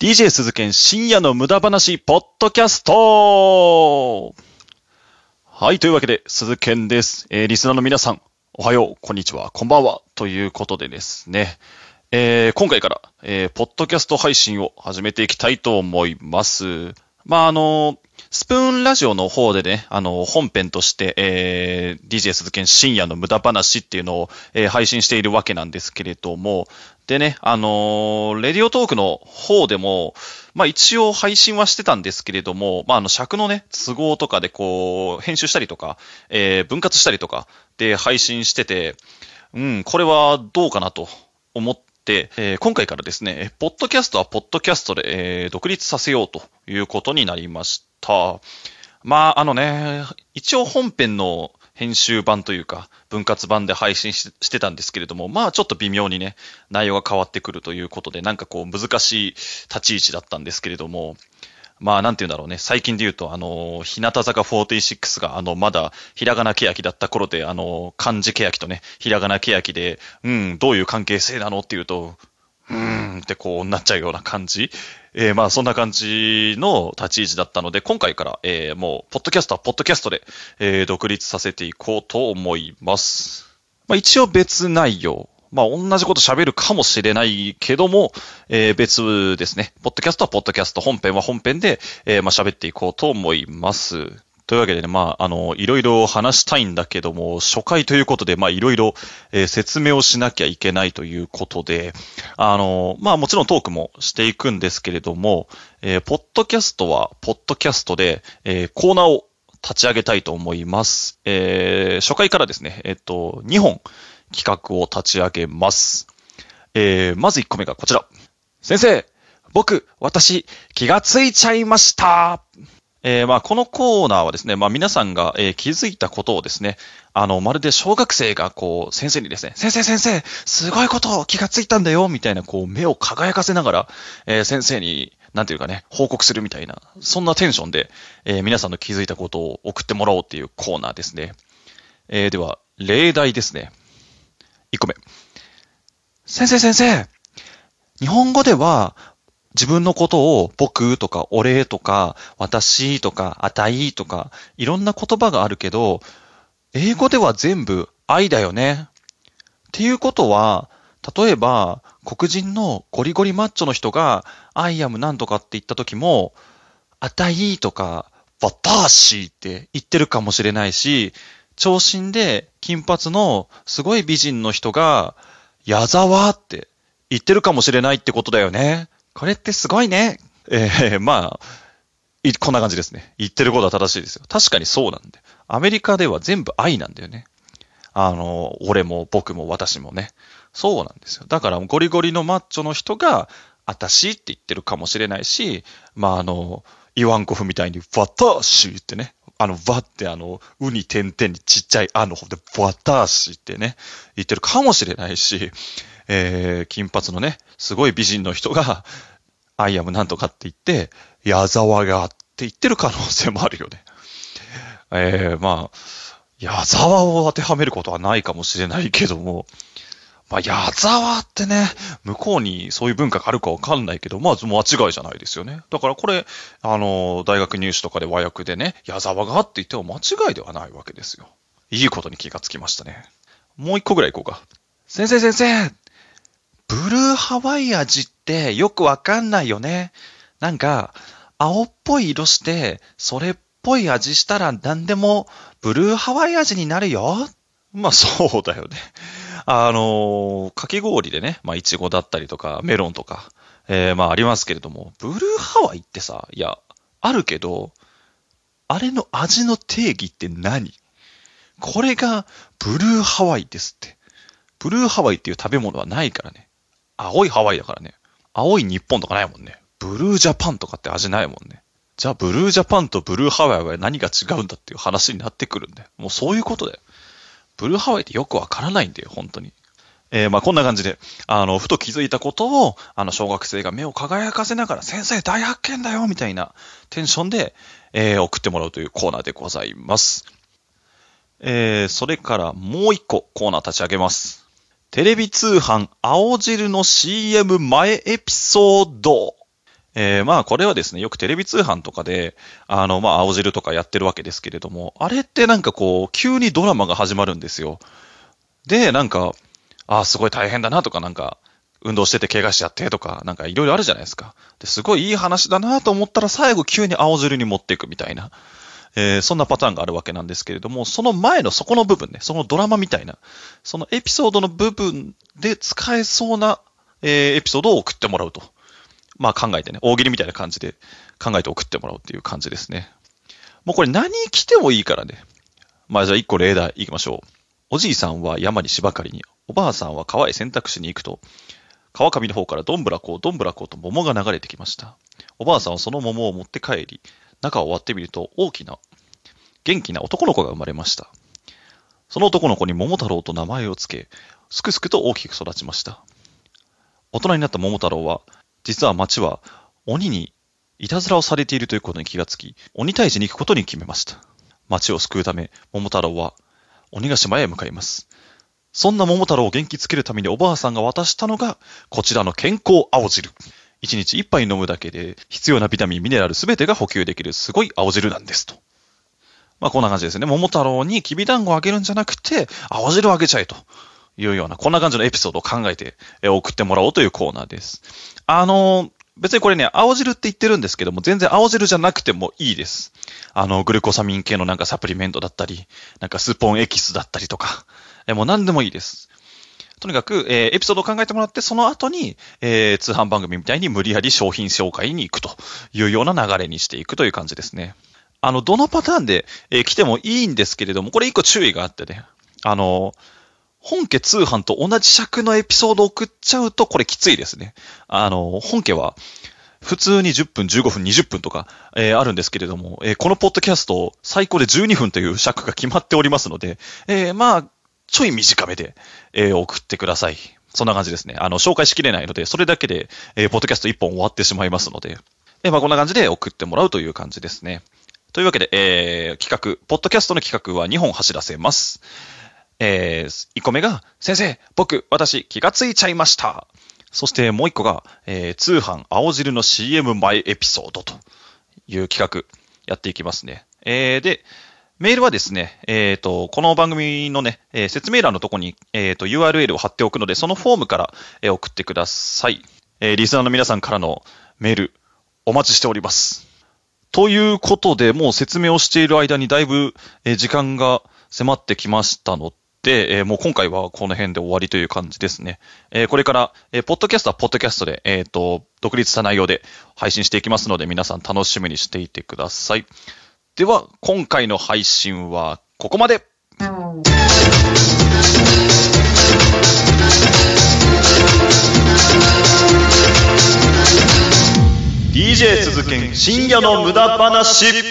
DJ 鈴研深夜の無駄話ポッドキャストはい、というわけで、鈴研です。えー、リスナーの皆さん、おはよう、こんにちは、こんばんは、ということでですね、えー、今回から、えー、ポッドキャスト配信を始めていきたいと思います。まあ、あの、スプーンラジオの方でね、あの、本編として、えー、DJ 鈴研深夜の無駄話っていうのを、えー配信しているわけなんですけれども、でね、あのーレディオトークの方でも、まあ一応配信はしてたんですけれども、まああの尺のね、都合とかでこう、編集したりとか、えー分割したりとかで配信してて、うん、これはどうかなと思って、えー今回からですね、ポッドキャストはポッドキャストで、えー独立させようということになりました。まあ、あのね、一応本編の編集版というか、分割版で配信してたんですけれども、まあちょっと微妙にね、内容が変わってくるということで、なんかこう難しい立ち位置だったんですけれども、まあなんて言うんだろうね、最近で言うと、あの、日向坂46が、あの、まだ、ひらがなけやきだった頃で、あの、漢字けやきとね、ひらがなけやきで、うん、どういう関係性なのっていうと、うーんってこうなっちゃうような感じ。えーまあそんな感じの立ち位置だったので、今回から、えーもう、ポッドキャストはポッドキャストで、えー独立させていこうと思います。まあ一応別内容。まあ同じこと喋るかもしれないけども、えー別ですね。ポッドキャストはポッドキャスト、本編は本編で、えーまあ喋っていこうと思います。というわけでね、まあ、あの、いろいろ話したいんだけども、初回ということで、まあ、いろいろ、えー説明をしなきゃいけないということで、あの、まあ、もちろんトークもしていくんですけれども、えーポッドキャストは、ポッドキャストで、えーコーナーを立ち上げたいと思います。えー初回からですね、えっと、2本企画を立ち上げます。えーまず1個目がこちら。先生、僕、私、気がついちゃいました。えーまあ、このコーナーはですね、まあ、皆さんが、えー気づいたことをですね、あの、まるで小学生が、こう、先生にですね、先生先生、すごいことを気がついたんだよ、みたいな、こう、目を輝かせながら、えー先生に、なんていうかね、報告するみたいな、そんなテンションで、え皆さんの気づいたことを送ってもらおうっていうコーナーですね。えでは、例題ですね。1個目。先生先生、日本語では、自分のことを僕とか俺とか私とかあたいとかいろんな言葉があるけど、英語では全部愛だよね。っていうことは、例えば黒人のゴリゴリマッチョの人が I am なんとかって言った時も、あたいとか私って言ってるかもしれないし、長身で金髪のすごい美人の人が矢沢って言ってるかもしれないってことだよね。これってすごいね。えーまあ、いこんな感じですね。言ってることは正しいですよ。確かにそうなんで。アメリカでは全部愛なんだよね。あの、俺も僕も私もね。そうなんですよ。だからゴリゴリのマッチョの人が、あたしって言ってるかもしれないし、まああの、イワンコフみたいに、わたしってね。あの、わってあの、うに点々にちっちゃいあの方で、わたしってね、言ってるかもしれないし、えー、金髪のね、すごい美人の人が、アイアムなんとかって言って、矢沢がって言ってる可能性もあるよね。えー、まあ、矢沢を当てはめることはないかもしれないけども、まあ、矢沢ってね、向こうにそういう文化があるかわかんないけど、まあ、間違いじゃないですよね。だからこれ、あの、大学入試とかで和訳でね、矢沢がって言っても間違いではないわけですよ。いいことに気がつきましたね。もう一個ぐらい行こうか。先生先生ブルーハワイ味ってよくわかんないよね。なんか、青っぽい色して、それっぽい味したら何でもブルーハワイ味になるよ。まあそうだよね。あの、かき氷でね、まあいちごだったりとか、メロンとか、えーまあありますけれども、ブルーハワイってさ、いや、あるけど、あれの味の定義って何？これがブルーハワイですって。ブルーハワイっていう食べ物はないからね。青いハワイだからね。青い日本とかないもんね。ブルージャパンとかって味ないもんね。じゃあ、ブルージャパンとブルーハワイは何が違うんだっていう話になってくるんだよ。もうそういうことだよ。ブルーハワイってよくわからないんだよ、本当に。えーまあこんな感じで、あの、ふと気づいたことを、あの、小学生が目を輝かせながら、先生大発見だよみたいなテンションで、えー送ってもらうというコーナーでございます。えーそれからもう一個コーナー立ち上げます。テレビ通販青汁の CM 前エピソード。えー、まあこれはですね、よくテレビ通販とかで、あの、まあ青汁とかやってるわけですけれども、あれってなんかこう、急にドラマが始まるんですよ。で、なんか、ああ、すごい大変だなとか、なんか、運動してて怪我しちゃってとか、なんかいろいろあるじゃないですか。ですごいいい話だなと思ったら最後急に青汁に持っていくみたいな。えー、そんなパターンがあるわけなんですけれども、その前のそこの部分ね、そのドラマみたいな、そのエピソードの部分で使えそうな、えー、エピソードを送ってもらうと。まあ考えてね、大喜利みたいな感じで考えて送ってもらうっていう感じですね。もうこれ何来てもいいからね。まあじゃあ一個例題いきましょう。おじいさんは山に芝刈りに、おばあさんは川へ洗濯しに行くと、川上の方からどんぶらこうどんぶらこうと桃が流れてきました。おばあさんはその桃を持って帰り、中を割ってみると大きな、元気な男の子が生まれました。その男の子に桃太郎と名前を付け、すくすくと大きく育ちました。大人になった桃太郎は、実は町は鬼にいたずらをされているということに気がつき、鬼退治に行くことに決めました。町を救うため、桃太郎は鬼ヶ島へ向かいます。そんな桃太郎を元気づけるためにおばあさんが渡したのが、こちらの健康青汁。1日1杯飲むだけで必要なビタミン、ミネラルすべてが補給できるすごい青汁なんですと。まあこんな感じですね。桃太郎にきび団子をあげるんじゃなくて、青汁をあげちゃえというような、こんな感じのエピソードを考えて送ってもらおうというコーナーです。あの、別にこれね、青汁って言ってるんですけども、全然青汁じゃなくてもいいです。あの、グルコサミン系のなんかサプリメントだったり、なんかスポンエキスだったりとか、えもう何でもいいです。とにかく、えー、エピソードを考えてもらって、その後に、えー、通販番組みたいに無理やり商品紹介に行くというような流れにしていくという感じですね。あの、どのパターンで、えー、来てもいいんですけれども、これ一個注意があってね。あの、本家通販と同じ尺のエピソードを送っちゃうと、これきついですね。あの、本家は、普通に10分、15分、20分とか、えー、あるんですけれども、えー、このポッドキャスト、最高で12分という尺が決まっておりますので、えー、まあ、ちょい短めで、えー、送ってください。そんな感じですね。あの、紹介しきれないので、それだけで、えー、ポッドキャスト1本終わってしまいますので、えー、まあ、こんな感じで送ってもらうという感じですね。というわけで、えー、企画、ポッドキャストの企画は2本走らせます。えー、1個目が、先生、僕、私、気がついちゃいました。そしてもう1個が、えー、通販青汁の CM 前エピソードという企画、やっていきますね。えー、で、メールはですね、えっ、ー、と、この番組のね、えー、説明欄のとこに、えっ、ー、と、URL を貼っておくので、そのフォームから、え送ってください。えリスナーの皆さんからのメール、お待ちしております。ということで、もう説明をしている間にだいぶ、え時間が迫ってきましたので、えもう今回はこの辺で終わりという感じですね。えこれから、えポッドキャストはポッドキャストで、えっ、と、独立した内容で配信していきますので、皆さん楽しみにしていてください。では、今回の配信はここまで。DJ 鈴研深夜の無駄話